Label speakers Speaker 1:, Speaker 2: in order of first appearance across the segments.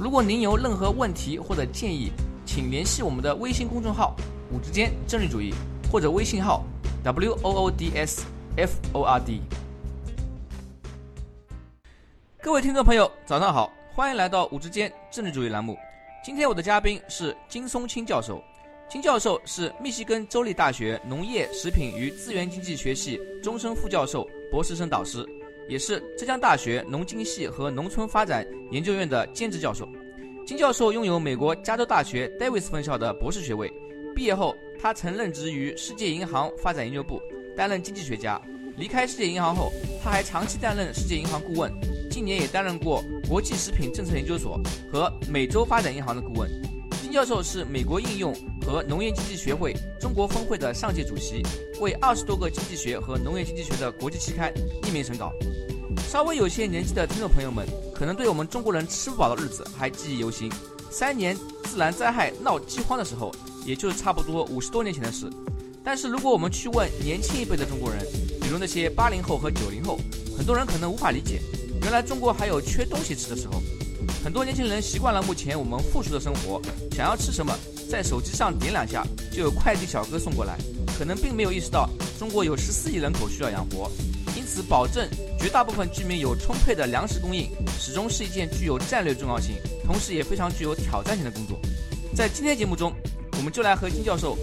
Speaker 1: 如果您有任何问题或者建议，请联系我们的微信公众号“五之间政治主义”或者微信号 “w o o d s f o r d”。各位听众朋友，早上好，欢迎来到“五之间政治主义”栏目。今天我的嘉宾是金松青教授。金教授是密西根州立大学农业、食品与资源经济学系终身副教授、博士生导师。也是浙江大学农经系和农村发展研究院的兼职教授。金教授拥有美国加州大学戴维斯分校的博士学位。毕业后，他曾任职于世界银行发展研究部，担任经济学家。离开世界银行后，他还长期担任世界银行顾问，近年也担任过国际食品政策研究所和美洲发展银行的顾问。金教授是美国应用和农业经济学会中国分会的上届主席，为二十多个经济学和农业经济学的国际期刊匿名审稿。稍微有些年纪的听众朋友们，可能对我们中国人吃不饱的日子还记忆犹新。三年自然灾害闹饥荒的时候，也就是差不多五十多年前的事。但是如果我们去问年轻一辈的中国人，比如那些八零后和九零后，很多人可能无法理解，原来中国还有缺东西吃的时候。很多年轻人习惯了目前我们富庶的生活，想要吃什么，在手机上点两下就有快递小哥送过来，可能并没有意识到中国有十四亿人口需要养活。因此，保证绝大部分居民有充沛的粮食供应，始终是一件具有战略重要性，同时也非常具有挑战性的工作。在今天节目中，我们就来和金教授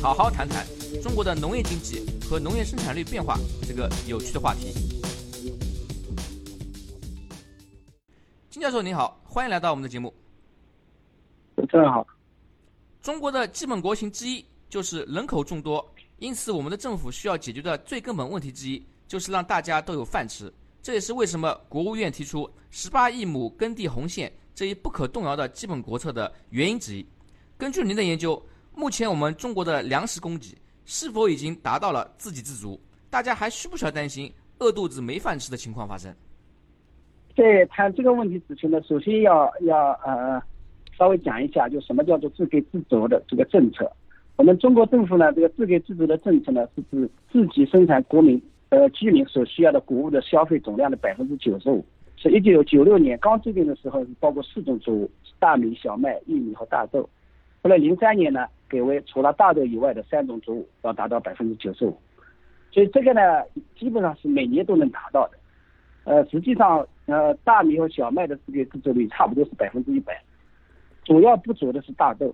Speaker 1: 好好谈谈中国的农业经济和农业生产率变化这个有趣的话题。金教授您好，欢迎来到我们的节目。
Speaker 2: 主持人好。
Speaker 1: 中国的基本国情之一就是人口众多，因此我们的政府需要解决的最根本问题之一。就是让大家都有饭吃，这也是为什么国务院提出十八亿亩耕地红线这一不可动摇的基本国策的原因之一。根据您的研究，目前我们中国的粮食供给是否已经达到了自给自足？大家还需不需要担心饿肚子没饭吃的情况发生？
Speaker 2: 在谈这个问题之前呢，首先要要呃稍微讲一下，就什么叫做自给自足的这个政策。我们中国政府呢，这个自给自足的政策呢，是指自己生产国民。呃，居民所需要的谷物的消费总量的百分之九十五，是一九九六年刚制定的时候是包括四种作物：大米、小麦、玉米和大豆。后来零三年呢，改为除了大豆以外的三种作物要达到百分之九十五。所以这个呢，基本上是每年都能达到的。呃，实际上，呃，大米和小麦的这个自足率差不多是百分之一百。主要不足的是大豆，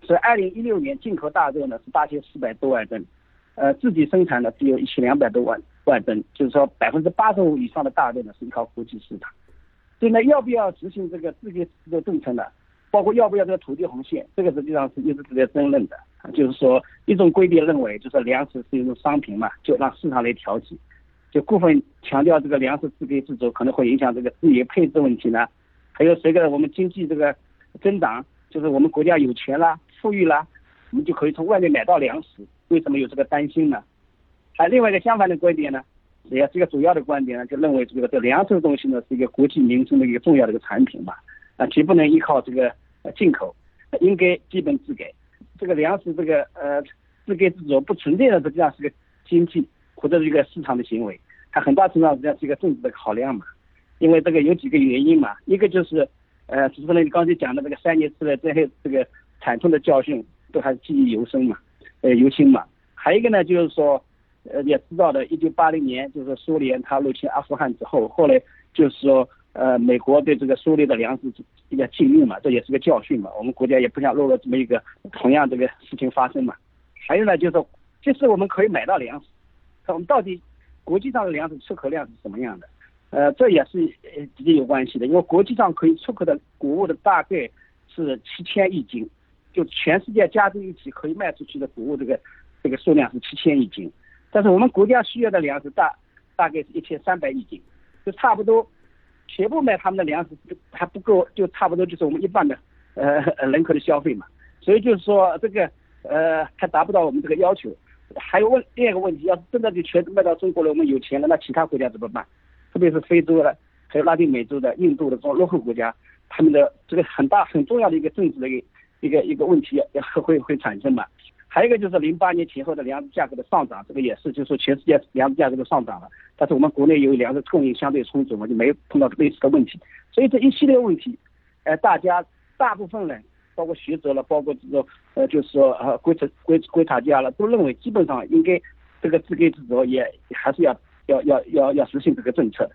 Speaker 2: 所以二零一六年进口大豆呢是八千四百多万吨。呃，自己生产的只有一千两百多万万吨，就是说百分之八十五以上的大豆呢是依靠国际市场。所以呢，要不要执行这个自给自足政策呢？包括要不要这个土地红线，这个实际上是一直是在争论的。就是说，一种观点认为，就是粮食是一种商品嘛，就让市场来调节。就过分强调这个粮食自给自足，可能会影响这个资源配置问题呢。还有随着我们经济这个增长，就是我们国家有钱了、富裕了，我们就可以从外面买到粮食。为什么有这个担心呢？还另外一个相反的观点呢？也这个主要的观点呢，就认为这个这粮食的东西呢是一个国计民生的一个重要的一个产品嘛，啊，绝不能依靠这个进口，应该基本自给。这个粮食这个呃自给自足不存在的实际上是个经济或者是一个市场的行为，它很大程度上实际上是一个政治的考量嘛。因为这个有几个原因嘛，一个就是呃，主持人你刚才讲的这个三年之内这些这个惨痛的教训都还记忆犹深嘛。呃，犹新嘛，还有一个呢，就是说，呃，也知道的，一九八零年就是苏联他入侵阿富汗之后，后来就是说，呃，美国对这个苏联的粮食比较禁运嘛，这也是个教训嘛，我们国家也不想落入这么一个同样这个事情发生嘛。还有呢，就是说，即使我们可以买到粮食，我们到底国际上的粮食出口量是什么样的？呃，这也是呃直接有关系的，因为国际上可以出口的谷物的大概是七千亿斤。就全世界加在一起可以卖出去的谷物，这个这个数量是七千亿斤，但是我们国家需要的粮食大大概是一千三百亿斤，就差不多全部卖他们的粮食还不够，就差不多就是我们一半的呃人口的消费嘛，所以就是说这个呃还达不到我们这个要求。还有问第二个问题，要是真的就全卖到中国了，我们有钱了，那其他国家怎么办？特别是非洲的，还有拉丁美洲的、印度的这种落后国家，他们的这个很大很重要的一个政治的一个一个一个问题要会会产生嘛。还有一个就是零八年前后的粮食价格的上涨，这个也是，就是说全世界粮食价格都上涨了，但是我们国内由于粮食供应相对充足嘛，就没有碰到类似的问题。所以这一系列问题，呃，大家大部分人。包括学者了，包括这个呃，就是说呃，观察观观察家了，都认为基本上应该这个自给自足也还是要要要要要实行这个政策的。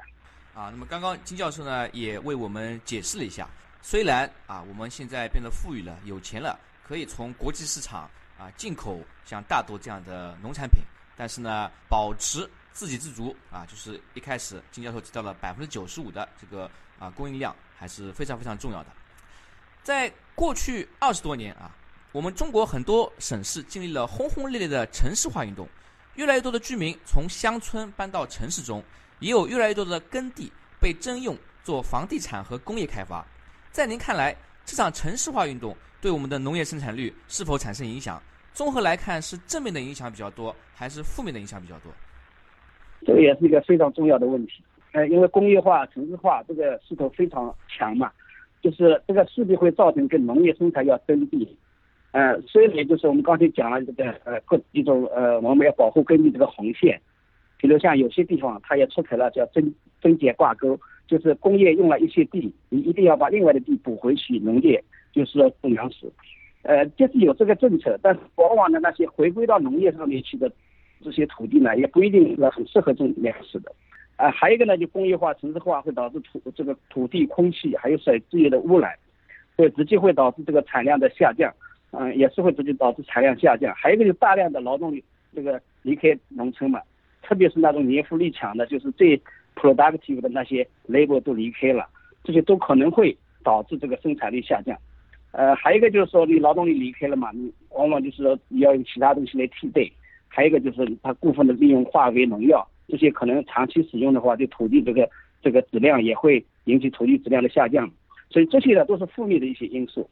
Speaker 1: 啊，那么刚刚金教授呢也为我们解释了一下，虽然啊我们现在变得富裕了、有钱了，可以从国际市场啊进口像大豆这样的农产品，但是呢，保持自给自足啊，就是一开始金教授提到了百分之九十五的这个啊供应量，还是非常非常重要的。在过去二十多年啊，我们中国很多省市经历了轰轰烈烈的城市化运动，越来越多的居民从乡村搬到城市中，也有越来越多的耕地被征用做房地产和工业开发。在您看来，这场城市化运动对我们的农业生产率是否产生影响？综合来看，是正面的影响比较多，还是负面的影响比较多？
Speaker 2: 这个也是一个非常重要的问题。呃，因为工业化、城市化这个势头非常强嘛。就是这个势必会造成跟农业生产要争地，呃，所以呢，就是我们刚才讲了这个呃各一种呃我们要保护耕地这个红线，比如像有些地方它也出台了叫增增减挂钩，就是工业用了一些地，你一定要把另外的地补回去农业，就是说种粮食，呃，就是有这个政策，但是往往呢那些回归到农业上面去的这些土地呢，也不一定是很适合种粮食的。啊，还有一个呢，就工业化、城市化会导致土这个土地、空气还有水资源的污染，会直接会导致这个产量的下降，嗯，也是会直接导致产量下降。还有一个就是大量的劳动力这个离开农村嘛，特别是那种年富力强的，就是最 productive 的那些 labor 都离开了，这些都可能会导致这个生产力下降。呃，还有一个就是说你劳动力离开了嘛，你往往就是说你要用其他东西来替代。还有一个就是它部分的利用化肥、农药。这些可能长期使用的话，对土地这个这个质量也会引起土地质量的下降，所以这些呢都是负面的一些因素。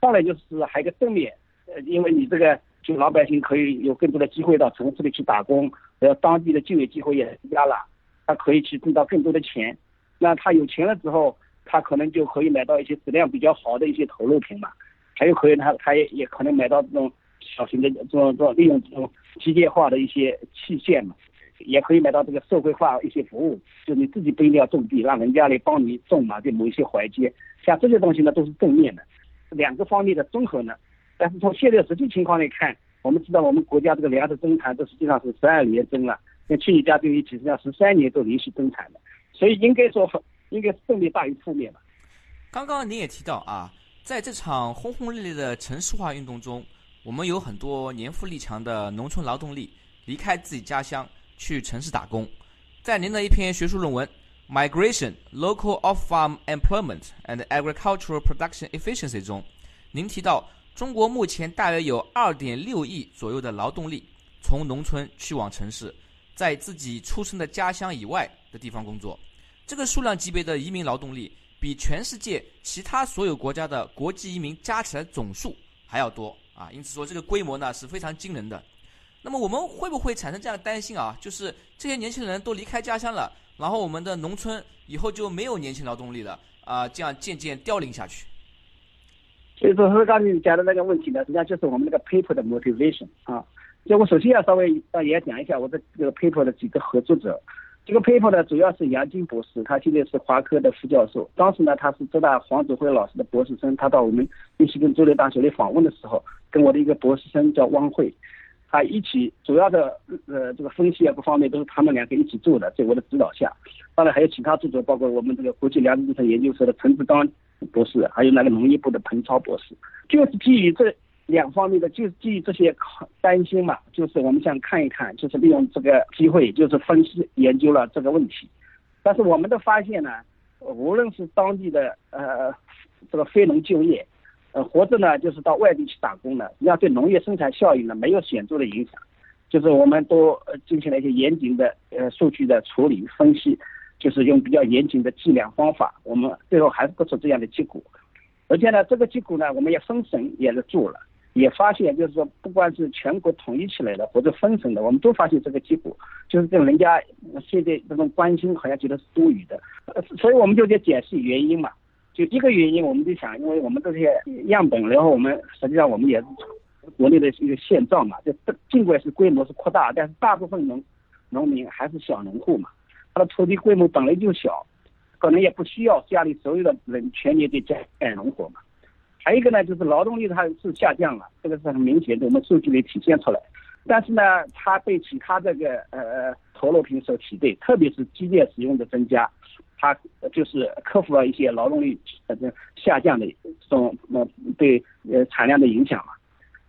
Speaker 2: 当然就是还有个正面，呃，因为你这个就老百姓可以有更多的机会到城市里去打工，呃，当地的就业机会也增加了，他可以去挣到更多的钱。那他有钱了之后，他可能就可以买到一些质量比较好的一些投入品嘛，还有可以他他也也可能买到这种小型的这种这种利用这种机械化的一些器械嘛。也可以买到这个社会化一些服务，就你自己不一定要种地，让人家来帮你种嘛，在某一些环节，像这些东西呢都是正面的，两个方面的综合呢。但是从现在实际情况来看，我们知道我们国家这个粮食增产这实际上是十二年增了，跟去年加在一起实际上十三年都连续增产的，所以应该说应该是正面大于负面吧。
Speaker 1: 刚刚您也提到啊，在这场轰轰烈烈的城市化运动中，我们有很多年富力强的农村劳动力离开自己家乡。去城市打工，在您的一篇学术论文《Migration: Local Off-Farm Employment and Agricultural Production Efficiency》中，您提到中国目前大约有2.6亿左右的劳动力从农村去往城市，在自己出生的家乡以外的地方工作。这个数量级别的移民劳动力，比全世界其他所有国家的国际移民加起来总数还要多啊！因此说，这个规模呢是非常惊人的。那么我们会不会产生这样的担心啊？就是这些年轻人都离开家乡了，然后我们的农村以后就没有年轻劳动力了啊，这样渐渐凋零下去。
Speaker 2: 所以说，刚才你讲的那个问题呢，实际上就是我们那个 paper 的 motivation 啊。就我首先要稍微呃也讲一下我的这个 paper 的几个合作者。这个 paper 呢，主要是杨金博士，他现在是华科的副教授。当时呢，他是浙大黄祖辉老师的博士生，他到我们密西根州立大学来访问的时候，跟我的一个博士生叫汪慧。他一起主要的呃这个分析啊各方面都是他们两个一起做的，在我的指导下，当然还有其他作者，包括我们这个国际粮食政策研究所的陈志刚博士，还有那个农业部的彭超博士，就是基于这两方面的，就是基于这些担心嘛，就是我们想看一看，就是利用这个机会，就是分析研究了这个问题。但是我们的发现呢，无论是当地的呃这个非农就业。呃，活着呢，就是到外地去打工呢，实际上对农业生产效益呢没有显著的影响。就是我们都进行了一些严谨的呃数据的处理分析，就是用比较严谨的计量方法，我们最后还是得出这样的结果。而且呢，这个结果呢，我们也分省也是做了，也发现就是说，不管是全国统一起来的或者分省的，我们都发现这个结果，就是跟人家现在这种关心好像觉得是多余的，所以我们就在解释原因嘛。就一个原因，我们就想，因为我们这些样本，然后我们实际上我们也是国内的一个现状嘛，就尽管是规模是扩大，但是大部分农农民还是小农户嘛，他的土地规模本来就小。可能也不需要家里所有的人全年在干干农活嘛。还有一个呢，就是劳动力它是下降了，这个是很明显的，我们数据里体现出来。但是呢，它被其他这个呃投入品所替代，特别是机械使用的增加，它就是克服了一些劳动力呃下降的这种呃对呃产量的影响嘛。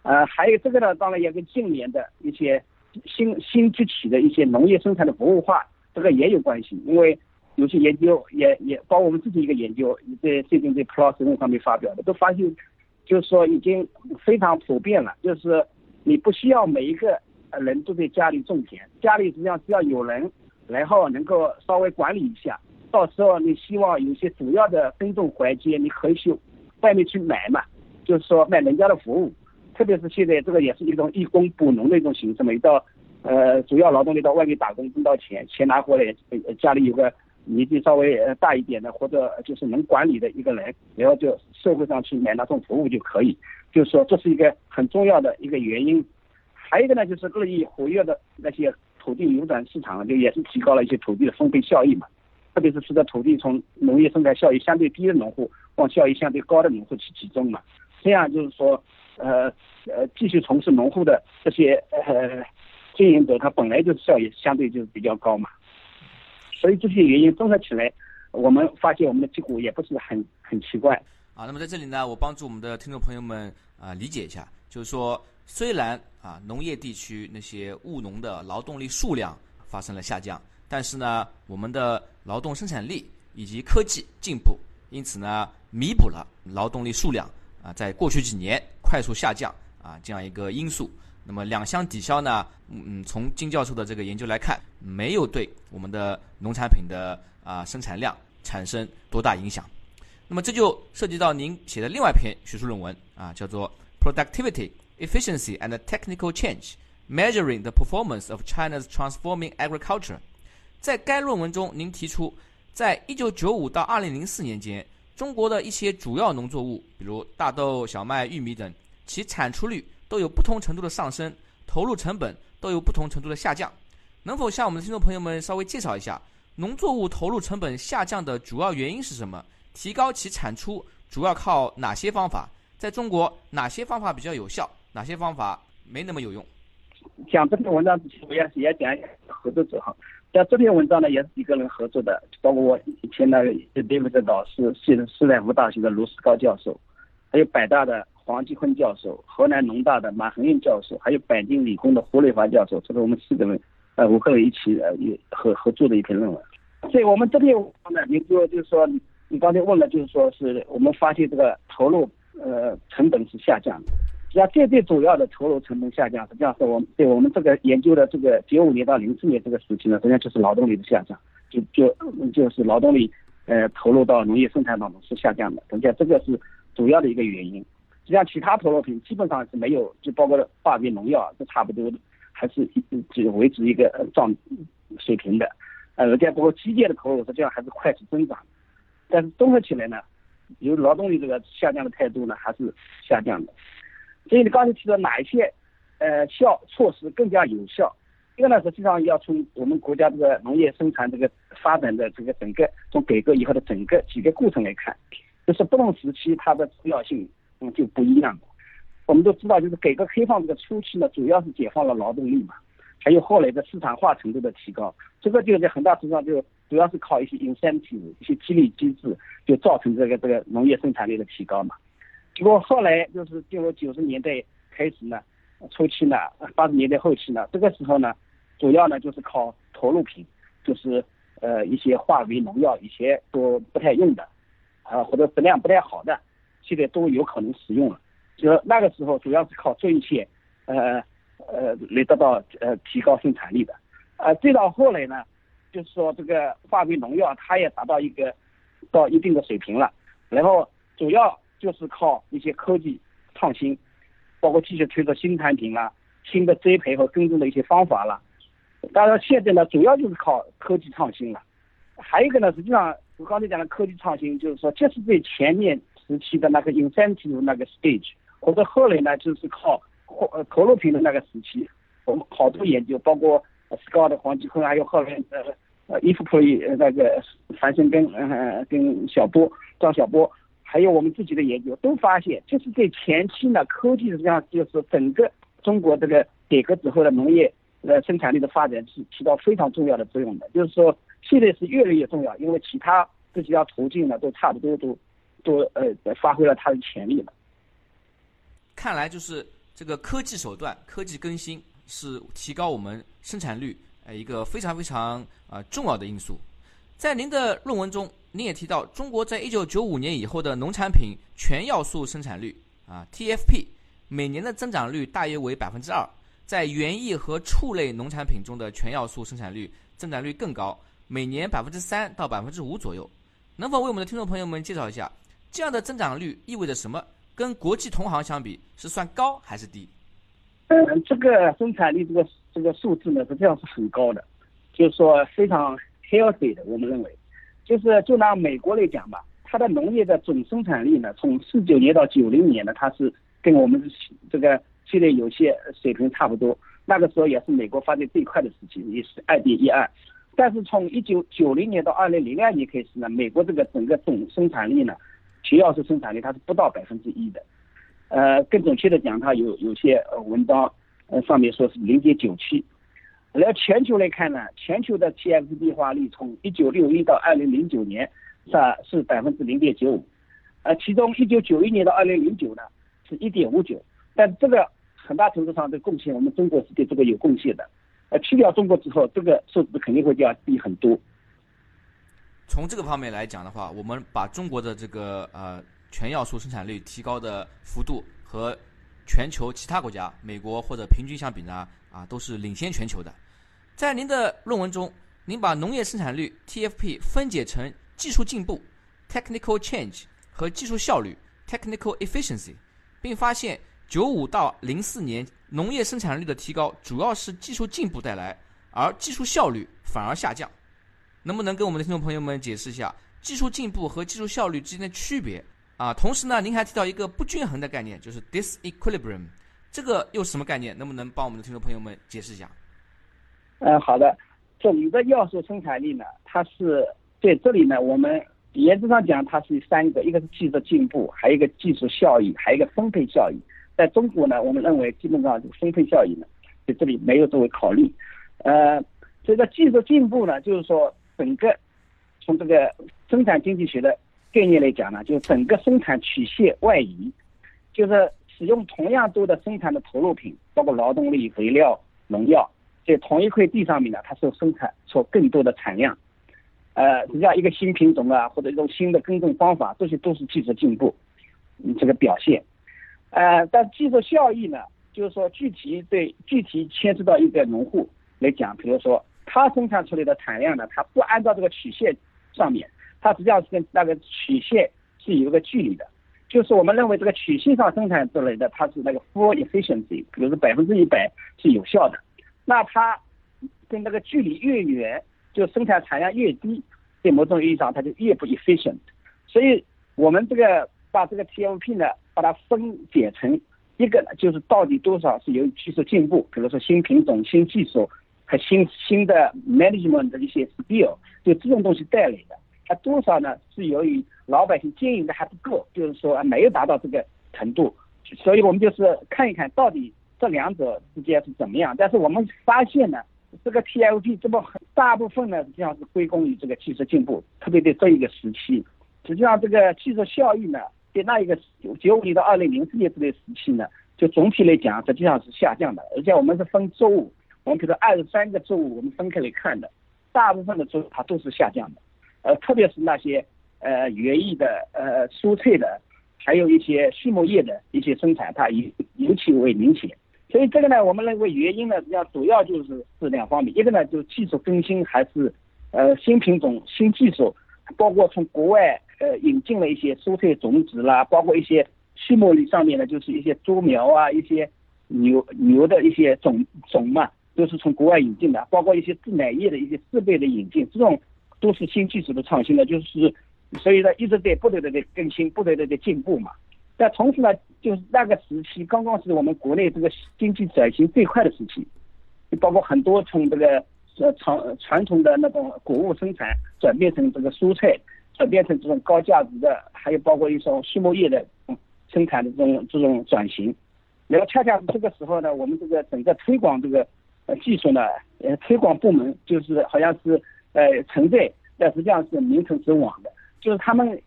Speaker 2: 呃，还有这个呢，当然也跟近年的一些新新崛起的一些农业生产的服务化，这个也有关系，因为。有些研究也也包括我们自己一个研究，在最近在 PLOS 上面发表的，都发现，就是说已经非常普遍了。就是你不需要每一个人都在家里种田，家里实际上只要有人，然后能够稍微管理一下，到时候你希望有些主要的耕种环节，你可以去外面去买嘛，就是说买人家的服务，特别是现在这个也是一种义工补农的一种形式嘛，到呃主要劳动力到外面打工挣到钱，钱拿回来，家里有个。年纪稍微大一点的，或者就是能管理的一个人，然后就社会上去买那种服务就可以。就是说这是一个很重要的一个原因。还有一个呢，就是日益活跃的那些土地流转市场，就也是提高了一些土地的分配效益嘛。特别是使得土地从农业生产效益相对低的农户往效益相对高的农户去集中嘛。这样就是说，呃呃，继续从事农户的这些呃经营者，他本来就是效益相对就是比较高嘛。所以这些原因综合起来，我们发现我们的结果也不是很很奇怪
Speaker 1: 啊。那么在这里呢，我帮助我们的听众朋友们啊理解一下，就是说，虽然啊农业地区那些务农的劳动力数量发生了下降，但是呢，我们的劳动生产力以及科技进步，因此呢，弥补了劳动力数量啊在过去几年快速下降啊这样一个因素。那么两相抵消呢？嗯，从金教授的这个研究来看，没有对我们的农产品的啊生产量产生多大影响。那么这就涉及到您写的另外一篇学术论文啊，叫做《Productivity, Efficiency and Technical Change: Measuring the Performance of China's Transforming Agriculture》。在该论文中，您提出，在一九九五到二零零四年间，中国的一些主要农作物，比如大豆、小麦、玉米等，其产出率。都有不同程度的上升，投入成本都有不同程度的下降。能否向我们的听众朋友们稍微介绍一下，农作物投入成本下降的主要原因是什么？提高其产出主要靠哪些方法？在中国，哪些方法比较有效？哪些方法没那么有用？
Speaker 2: 讲这篇文章之前，我也也讲一下合作者哈。像这篇文章呢，也是几个人合作的，包括我以前的 David 的导师，是斯坦福大学的卢斯高教授，还有百大的。黄继坤教授、河南农大的马恒运教授，还有北京理工的胡瑞华教授，这是我们四个人，呃，五个人一起呃合合作的一篇论文。所以我们这篇文章呢，您说就是说，你刚才问了，就是说是我们发现这个投入呃成本是下降的。实际上最最主要的投入成本下降，实际上是我们对我们这个研究的这个九五年到零四年这个时期呢，实际上就是劳动力的下降，就就就是劳动力呃投入到农业生产当中是下降的，实际上这个是主要的一个原因。实际上，其他投入品基本上是没有，就包括化肥、农药，是差不多的，还是一只维持一个状水平的。呃，而且包括机械的投入，实际上还是快速增长。但是综合起来呢，由劳动力这个下降的态度呢，还是下降的。所以你刚才提到哪一些呃效措施更加有效？这个呢，实际上要从我们国家这个农业生产这个发展的这个整个从改革以后的整个几个过程来看，就是不同时期它的重要性。嗯，就不一样。我们都知道，就是改革开放这个初期呢，主要是解放了劳动力嘛，还有后来的市场化程度的提高，这个就在很大程度上就主要是靠一些 incentive 一些激励机制，就造成这个这个农业生产力的提高嘛。结果后来就是进入九十年代开始呢，初期呢，八十年代后期呢，这个时候呢，主要呢就是靠投入品，就是呃一些化肥、农药，一些都不太用的，啊或者质量不太好的。现在都有可能使用了，就那个时候主要是靠这一些，呃呃来得到呃提高生产力的，呃再到后来呢，就是说这个化肥农药它也达到一个到一定的水平了，然后主要就是靠一些科技创新，包括继续推出新产品啦、新的栽培和耕种的一些方法啦。当然，现在呢，主要就是靠科技创新了。还有一个呢，实际上我刚才讲的科技创新，就是说，这是最前面时期的那个 incentive 那个 stage，或者后来呢，就是靠呃投入品的那个时期，我们好多研究，包括 Scott 黄继坤，还有后来呃呃伊夫普利那个樊胜根呃跟小波张小波，还有我们自己的研究，都发现，就是在前期呢，科技实际上就是整个中国这个改革之后的农业。呃，生产力的发展是起到非常重要的作用的。就是说，现在是越来越重要，因为其他这几条途径呢，都差不多都都呃发挥了它的潜力了。
Speaker 1: 看来就是这个科技手段、科技更新是提高我们生产率呃一个非常非常啊重要的因素。在您的论文中，您也提到，中国在一九九五年以后的农产品全要素生产率啊 TFP 每年的增长率大约为百分之二。在园艺和畜类农产品中的全要素生产率增长率更高，每年百分之三到百分之五左右。能否为我们的听众朋友们介绍一下，这样的增长率意味着什么？跟国际同行相比，是算高还是低？
Speaker 2: 嗯，这个生产力这个这个数字呢，实际上是很高的，就是说非常 healthy 的。我们认为，就是就拿美国来讲吧，它的农业的总生产力呢，从四九年到九零年呢，它是跟我们这个。现在有些水平差不多，那个时候也是美国发展最快的时期，也是二点一二。但是从一九九零年到二零零二年开始呢，美国这个整个总生产力呢，主要是生产力它是不到百分之一的。呃，更准确的讲，它有有些文章呃上面说是零点九七。来全球来看呢，全球的 TFP 变化率从一九六一到二零零九年是是百分之零点九五，呃，其中一九九一年到二零零九呢是一点五九，但这个。很大程度上的贡献，我们中国是对这个有贡献的。呃，去掉中国之后，这个数字肯定会就要低很多。
Speaker 1: 从这个方面来讲的话，我们把中国的这个呃全要素生产率提高的幅度和全球其他国家，美国或者平均相比呢，啊都是领先全球的。在您的论文中，您把农业生产率 TFP 分解成技术进步 （technical change） 和技术效率 （technical efficiency），并发现。九五到零四年，农业生产率的提高主要是技术进步带来，而技术效率反而下降。能不能跟我们的听众朋友们解释一下技术进步和技术效率之间的区别啊？同时呢，您还提到一个不均衡的概念，就是 disequilibrium，这个又是什么概念？能不能帮我们的听众朋友们解释一下？
Speaker 2: 嗯，好的。总的要素生产力呢，它是在这里呢，我们原则上讲，它是三个，一个是技术进步，还有一个技术效益，还有一个分配效益。在中国呢，我们认为基本上这个分配效益呢，在这里没有作为考虑。呃，这个技术进步呢，就是说整个从这个生产经济学的概念来讲呢，就是整个生产曲线外移，就是使用同样多的生产的投入品，包括劳动力、肥料、农药，在同一块地上面呢，它是生产出更多的产量。呃，实际上一个新品种啊，或者一种新的耕种方法，这些都是技术进步，嗯，这个表现。呃，但技术效益呢，就是说具体对具体牵涉到一个农户来讲，比如说他生产出来的产量呢，他不按照这个曲线上面，它实际上是跟那个曲线是有一个距离的，就是我们认为这个曲线上生产之类的，它是那个 full efficiency，比如说百分之一百是有效的，那它跟那个距离越远，就生产产量越低，在某种意义上它就越不 efficient，所以我们这个把这个 TMP 呢。把它分解成一个，就是到底多少是由技术进步，比如说新品种、新技术和新新的 management 的一些 skill，就这种东西带来的，它多少呢？是由于老百姓经营的还不够，就是说没有达到这个程度，所以我们就是看一看到底这两者之间是怎么样。但是我们发现呢，这个 TFP 这么大部分呢实际上是归功于这个技术进步，特别在这一个时期，实际上这个技术效益呢。在那一个九五年到二零零四年这段时期呢，就总体来讲实际上是下降的，而且我们是分作物，我们比如说二十三个作物我们分开来看的，大部分的作物它都是下降的，呃，特别是那些呃园艺的、呃蔬菜的，还有一些畜牧业的一些生产，它尤尤其为明显。所以这个呢，我们认为原因呢，实际上主要就是是两方面，一个呢就是技术更新还是呃新品种、新技术。包括从国外呃引进了一些蔬菜种子啦，包括一些畜牧业上面呢，就是一些猪苗啊，一些牛牛的一些种种嘛，都是从国外引进的，包括一些制奶业的一些设备的引进，这种都是新技术的创新呢，就是所以呢一直在不断的在更新，不断的在进步嘛。但同时呢，就是那个时期刚刚是我们国内这个经济转型最快的时期，包括很多从这个呃传传统的那种谷物生产转变成这个蔬菜，转变成这种高价值的，还有包括一种畜牧业的生产的这种这种转型。然后恰恰这个时候呢，我们这个整个推广这个呃技术呢，呃推广部门就是好像是呃存在，但实际上是名存实亡的，就是他们。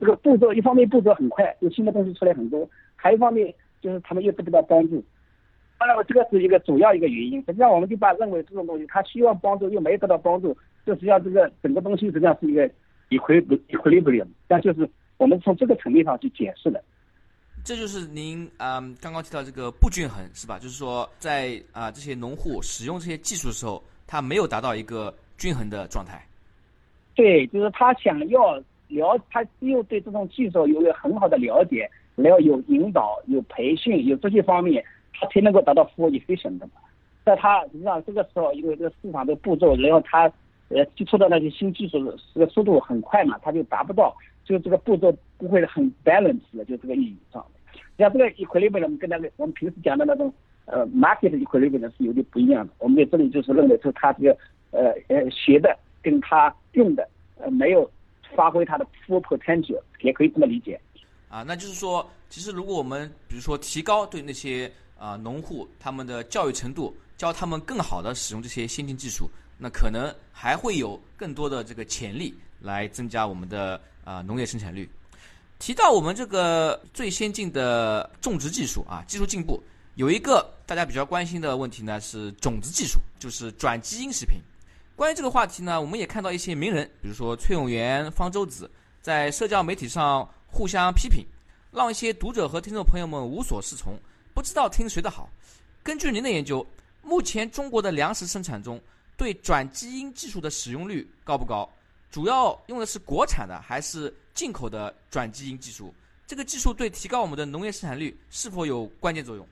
Speaker 2: 这个步骤一方面步骤很快，有新的东西出来很多；还一方面就是他们又得不到帮助。当然，这个是一个主要一个原因。实际上，我们就把认为这种东西，他希望帮助又没得到帮助，这实际上这个整个东西实际上是一个一回不一回不了。但就是我们从这个层面上去解释的。
Speaker 1: 这就是您嗯刚刚提到这个不均衡是吧？就是说在啊这些农户使用这些技术的时候，他没有达到一个均衡的状态。
Speaker 2: 对，就是他想要。了，他只有对这种技术有个很好的了解，然后有引导、有培训、有这些方面，他才能够达到 full efficient 的嘛。在他实际上这个时候，因为这个市场的步骤，然后他呃接触到那些新技术这个速度很快嘛，他就达不到，就这个步骤不会很 balance 的，就这个意义上。像这个 equilibrium 跟那个我们平时讲的那种呃 market equilibrium 是有点不一样的。我们在这里就是认为说他这个呃呃学的跟他用的呃没有。发挥它的 full potential，也可以这么理解。
Speaker 1: 啊，那就是说，其实如果我们比如说提高对那些啊农户他们的教育程度，教他们更好的使用这些先进技术，那可能还会有更多的这个潜力来增加我们的啊农业生产率。提到我们这个最先进的种植技术啊，技术进步，有一个大家比较关心的问题呢是种子技术，就是转基因食品。关于这个话题呢，我们也看到一些名人，比如说崔永元、方舟子，在社交媒体上互相批评，让一些读者和听众朋友们无所适从，不知道听谁的好。根据您的研究，目前中国的粮食生产中对转基因技术的使用率高不高？主要用的是国产的还是进口的转基因技术？这个技术对提高我们的农业生产率是否有关键作用？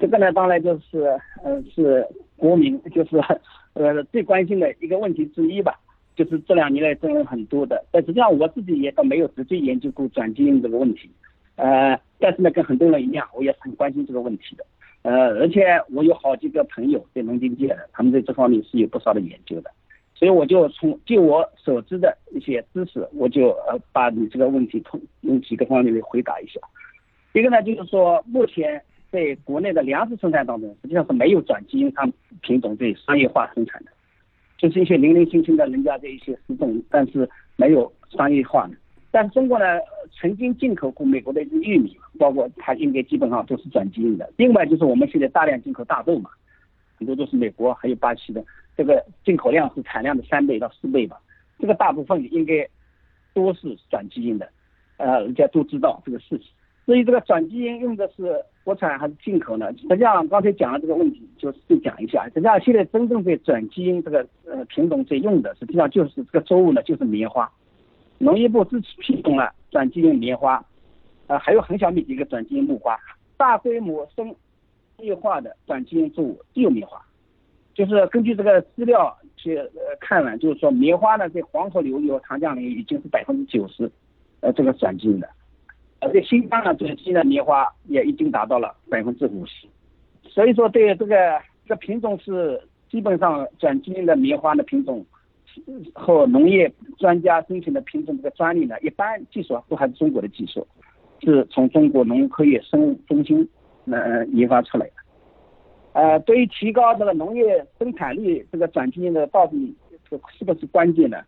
Speaker 2: 这个呢，当然就是，呃，是国民就是。呃，最关心的一个问题之一吧，就是这两年来争论很多的。但实际上我自己也倒没有直接研究过转基因这个问题，呃，但是呢，跟很多人一样，我也是很关心这个问题的。呃，而且我有好几个朋友在农经界的，他们在这方面是有不少的研究的。所以我就从就我所知的一些知识，我就呃把你这个问题从用几个方面来回答一下。一个呢，就是说目前。在国内的粮食生产当中，实际上是没有转基因商品种在商业化生产的，就是一些零零星星的人家的一些品种，但是没有商业化的。但中国呢，曾经进口过美国的一些玉米，包括它应该基本上都是转基因的。另外就是我们现在大量进口大豆嘛，很多都是美国还有巴西的，这个进口量是产量的三倍到四倍吧。这个大部分应该都是转基因的，呃，人家都知道这个事情。至于这个转基因用的是国产还是进口呢？实际上刚才讲了这个问题，就是讲一下。实际上现在真正在转基因这个呃品种在用的，实际上就是这个作物呢，就是棉花。农业部支持品种了转基因棉花，呃，还有很小米的一个转基因木瓜。大规模生计化的转基因作物只有棉花。就是根据这个资料去呃看了，就是说棉花呢在黄河流域和长江流域已经是百分之九十，呃，这个转基因的。而且新疆呢，转基因的棉花也已经达到了百分之五十，所以说对这个这品种是基本上转基因的棉花的品种和农业专家申请的品种这个专利呢，一般技术都还是中国的技术，是从中国农科院生物中心呃研发出来的。呃，对于提高这个农业生产率，这个转基因的到底是是不是关键呢？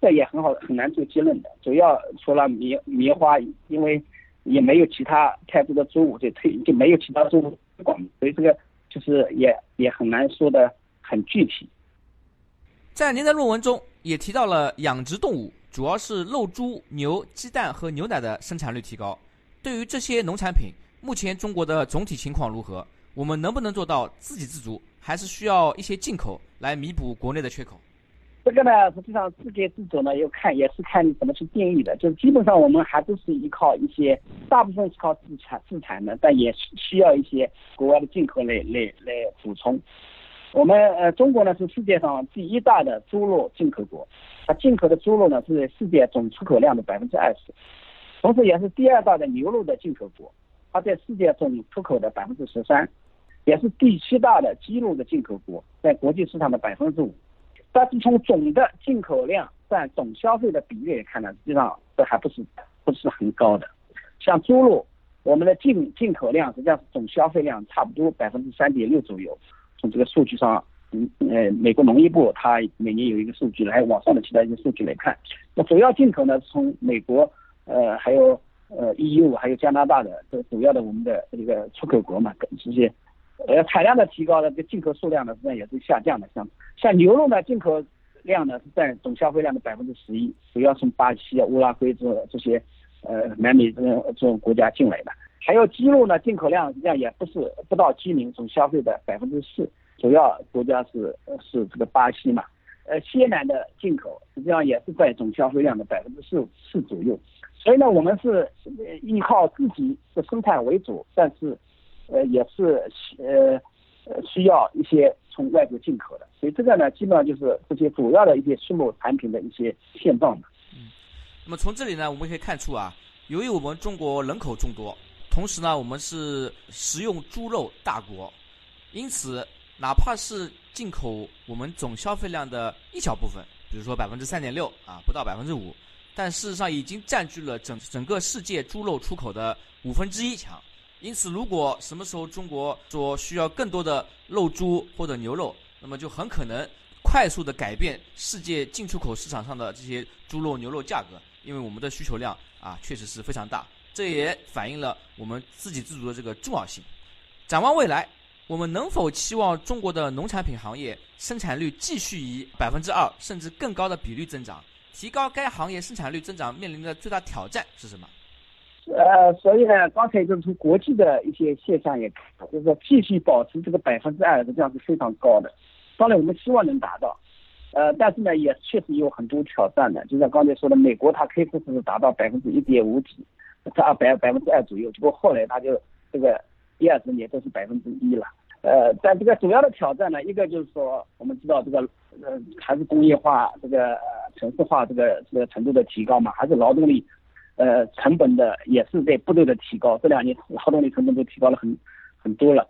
Speaker 2: 这也很好，很难做结论的。主要除了棉棉花，因为也没有其他太多的作物在推，就没有其他作物推广，所以这个就是也也很难说的很具体。
Speaker 1: 在您的论文中也提到了养殖动物，主要是肉、猪、牛、鸡蛋和牛奶的生产率提高。对于这些农产品，目前中国的总体情况如何？我们能不能做到自给自足，还是需要一些进口来弥补国内的缺口？
Speaker 2: 这个呢，实际上自给自足呢，要看也是看你怎么去定义的。就是基本上我们还都是依靠一些，大部分是靠自产自产的，但也需要一些国外的进口来来来补充。我们呃，中国呢是世界上第一大的猪肉进口国，它进口的猪肉呢是世界总出口量的百分之二十，同时也是第二大的牛肉的进口国，它在世界总出口的百分之十三，也是第七大的鸡肉的进口国，在国际市场的百分之五。但是从总的进口量占总消费的比例来看呢，实际上这还不是不是很高的。像猪肉，我们的进进口量实际上是总消费量差不多百分之三点六左右。从这个数据上，嗯呃，美国农业部它每年有一个数据，还有网上的其他一些数据来看，那主要进口呢，从美国，呃，还有呃 EU，还有加拿大的这主要的我们的这个出口国嘛，这些。呃，产量的提高呢，这进口数量呢实际上也是下降的。像像牛肉呢，进口量呢是占总消费量的百分之十一，主要从巴西、乌拉圭这这些呃南美这种这种国家进来的。还有鸡肉呢，进口量实际上也不是不到居民总消费的百分之四，主要国家是是这个巴西嘛。呃，鲜奶的进口实际上也是在总消费量的百分之四四左右。所以呢，我们是依靠自己的生产为主，但是。呃，也是呃呃需要一些从外国进口的，所以这个呢，基本上就是这些主要的一些畜牧产品的一些现状
Speaker 1: 的。嗯，那么从这里呢，我们可以看出啊，由于我们中国人口众多，同时呢，我们是食用猪肉大国，因此哪怕是进口我们总消费量的一小部分，比如说百分之三点六啊，不到百分之五，但事实上已经占据了整整个世界猪肉出口的五分之一强。因此，如果什么时候中国说需要更多的肉猪或者牛肉，那么就很可能快速的改变世界进出口市场上的这些猪肉、牛肉价格，因为我们的需求量啊确实是非常大，这也反映了我们自给自足的这个重要性。展望未来，我们能否期望中国的农产品行业生产率继续以百分之二甚至更高的比率增长？提高该行业生产率增长面临的最大挑战是什么？
Speaker 2: 呃，所以呢，刚才就是从国际的一些现象也看，就是说继续保持这个百分之二的这样是非常高的。当然，我们希望能达到，呃，但是呢，也确实有很多挑战的。就像刚才说的，美国它开始是达到百分之一点五几，这二百百分之二左右，结果后来它就这个第二十年都是百分之一了。呃，但这个主要的挑战呢，一个就是说，我们知道这个呃还是工业化这个呃城市化这个这个程度的提高嘛，还是劳动力。呃，成本的也是在不断的提高，这两年劳动力成本都提高了很很多了。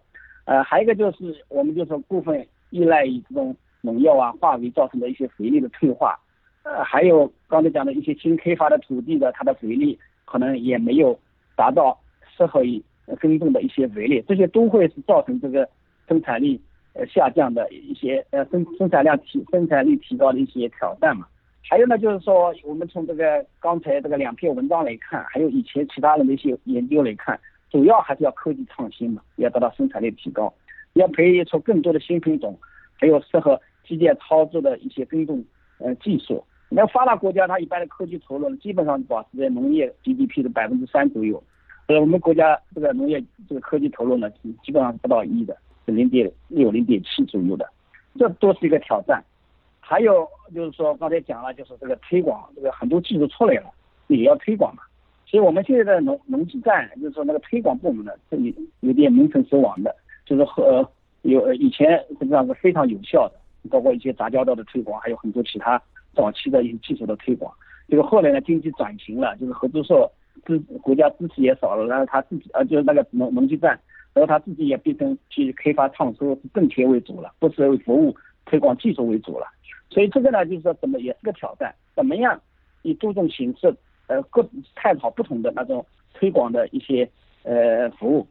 Speaker 2: 呃，还有一个就是，我们就说部分依赖于这种农药啊、化肥造成的一些肥力的退化。呃，还有刚才讲的一些新开发的土地的，它的肥力可能也没有达到适合于耕种的一些肥力，这些都会是造成这个生产力呃下降的一些呃生生产量提生产力提高的一些挑战嘛。还有呢，就是说，我们从这个刚才这个两篇文章来看，还有以前其他的那些研究来看，主要还是要科技创新嘛，要得到生产力提高，要培育出更多的新品种，还有适合机械操作的一些耕种呃技术。那发达国家它一般的科技投入基本上保持在农业 GDP 的百分之三左右，呃，我们国家这个农业这个科技投入呢，基本上是不到一的，是零点六、零点七左右的，这都是一个挑战。还有就是说，刚才讲了，就是这个推广，这个很多技术出来了，也要推广嘛。所以我们现在的农农技站，就是说那个推广部门呢，这里有点名存实亡的，就是和有以前实际上是非常有效的，包括一些杂交稻的推广，还有很多其他早期的一些技术的推广。这个后来呢，经济转型了，就是合作社支国家支持也少了，然后他自己呃就是那个农农技站，然后他自己也变成去开发创收，挣钱为主了，不是为服务推广技术为主了。所以这个呢，就是说怎么也是个挑战，怎么样以多种形式，呃，各探讨不同的那种推广的一些呃服务，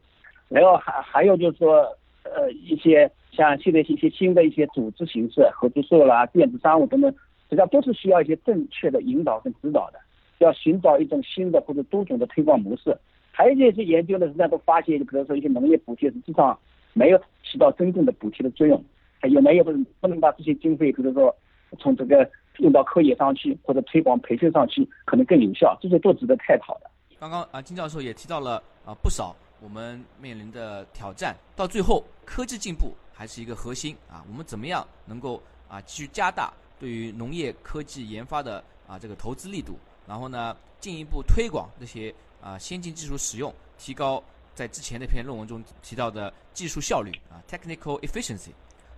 Speaker 2: 然后还还有就是说，呃，一些像现在一些新的一些组织形式，合作社啦、电子商务等等，实际上都是需要一些正确的引导跟指导的，要寻找一种新的或者多种的推广模式。还有一些研究呢，实际上都发现，就比如说一些农业补贴实际上没有起到真正的补贴的作用，有没有不不能把这些经费，比如说。从这个用到科研上去，或者推广培训上去，可能更有效，这些都值得探讨的。
Speaker 1: 刚刚啊，金教授也提到了啊不少我们面临的挑战。到最后，科技进步还是一个核心啊。我们怎么样能够啊继续加大对于农业科技研发的啊这个投资力度，然后呢进一步推广这些啊先进技术使用，提高在之前那篇论文中提到的技术效率啊 technical efficiency。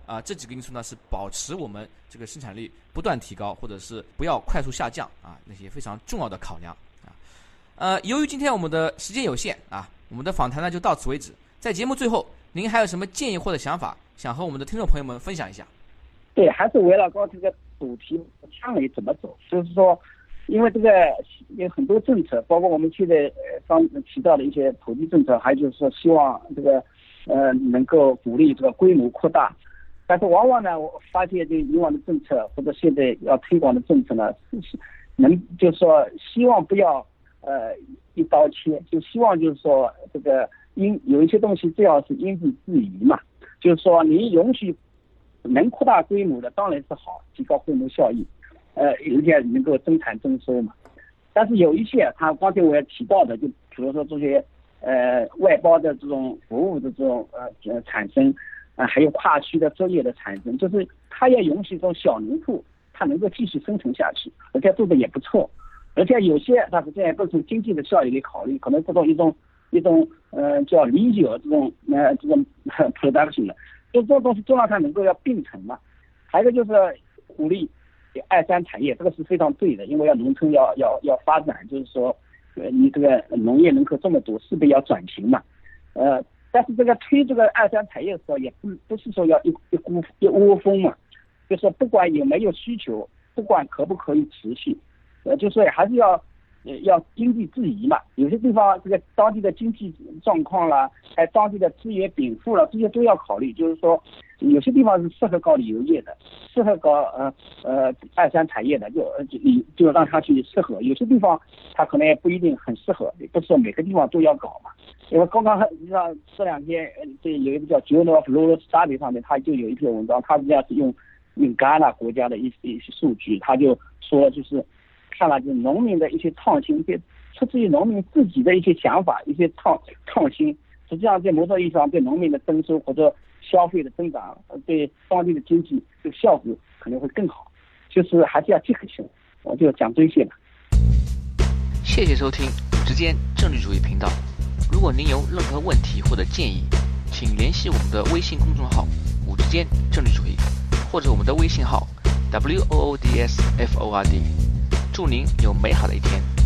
Speaker 1: 啊，这几个因素呢是保持我们这个生产力不断提高，或者是不要快速下降啊，那些非常重要的考量啊。呃，由于今天我们的时间有限啊，我们的访谈呢就到此为止。在节目最后，您还有什么建议或者想法，想和我们的听众朋友们分享一下？
Speaker 2: 对，还是围绕刚这个主题，将来怎么走？就是说，因为这个有很多政策，包括我们现在呃刚提到的一些土地政策，还有就是说希望这个呃能够鼓励这个规模扩大。但是往往呢，我发现这以往的政策或者现在要推广的政策呢，是能就是说希望不要呃一刀切，就希望就是说这个因有一些东西最好是因地制宜嘛，就是说你允许能扩大规模的当然是好，提高规模效益，呃，人家能够增产增收嘛。但是有一些他刚才我也提到的，就比如说这些呃外包的这种服务的这种呃呃产生。啊，还有跨区的作业的产生，就是它要允许这种小农户，它能够继续生存下去，而且做的也不错，而且有些它是这样，不从经济的效益来考虑，可能这种一种一种呃叫理解这种呃这种 production 的，就这种东西做让它能够要并存嘛。还有一个就是鼓励二三产业，这个是非常对的，因为要农村要要要发展，就是说呃你这个农业人口这么多，势必要转型嘛，呃。但是这个推这个二三产业的时候，也不不是说要一一股一窝蜂嘛，就是不管有没有需求，不管可不可以持续，呃，就是还是要。呃，要经济制宜嘛，有些地方这个当地的经济状况啦，还当地的资源禀赋了，这些都要考虑。就是说，有些地方是适合搞旅游业的，适合搞呃呃二三产业的，就就就让他去适合。有些地方他可能也不一定很适合，也不是说每个地方都要搞嘛。因为刚刚你知道这两天这有一个叫《Journal of Rural Study》上面，他就有一篇文章，他实际上是用用戛纳国家的一些一些数据，他就说就是。看了，就农民的一些创新，些出自于农民自己的一些想法，一些创创新，实际上在某种意义上对农民的增收或者消费的增长，对当地的经济这个效果可能会更好。就是还是要结合起来，我就讲这些吧。
Speaker 1: 谢谢收听五之间政治主义频道。如果您有任何问题或者建议，请联系我们的微信公众号“五之间政治主义”，或者我们的微信号 “w o o d s f o r d”。祝您有美好的一天。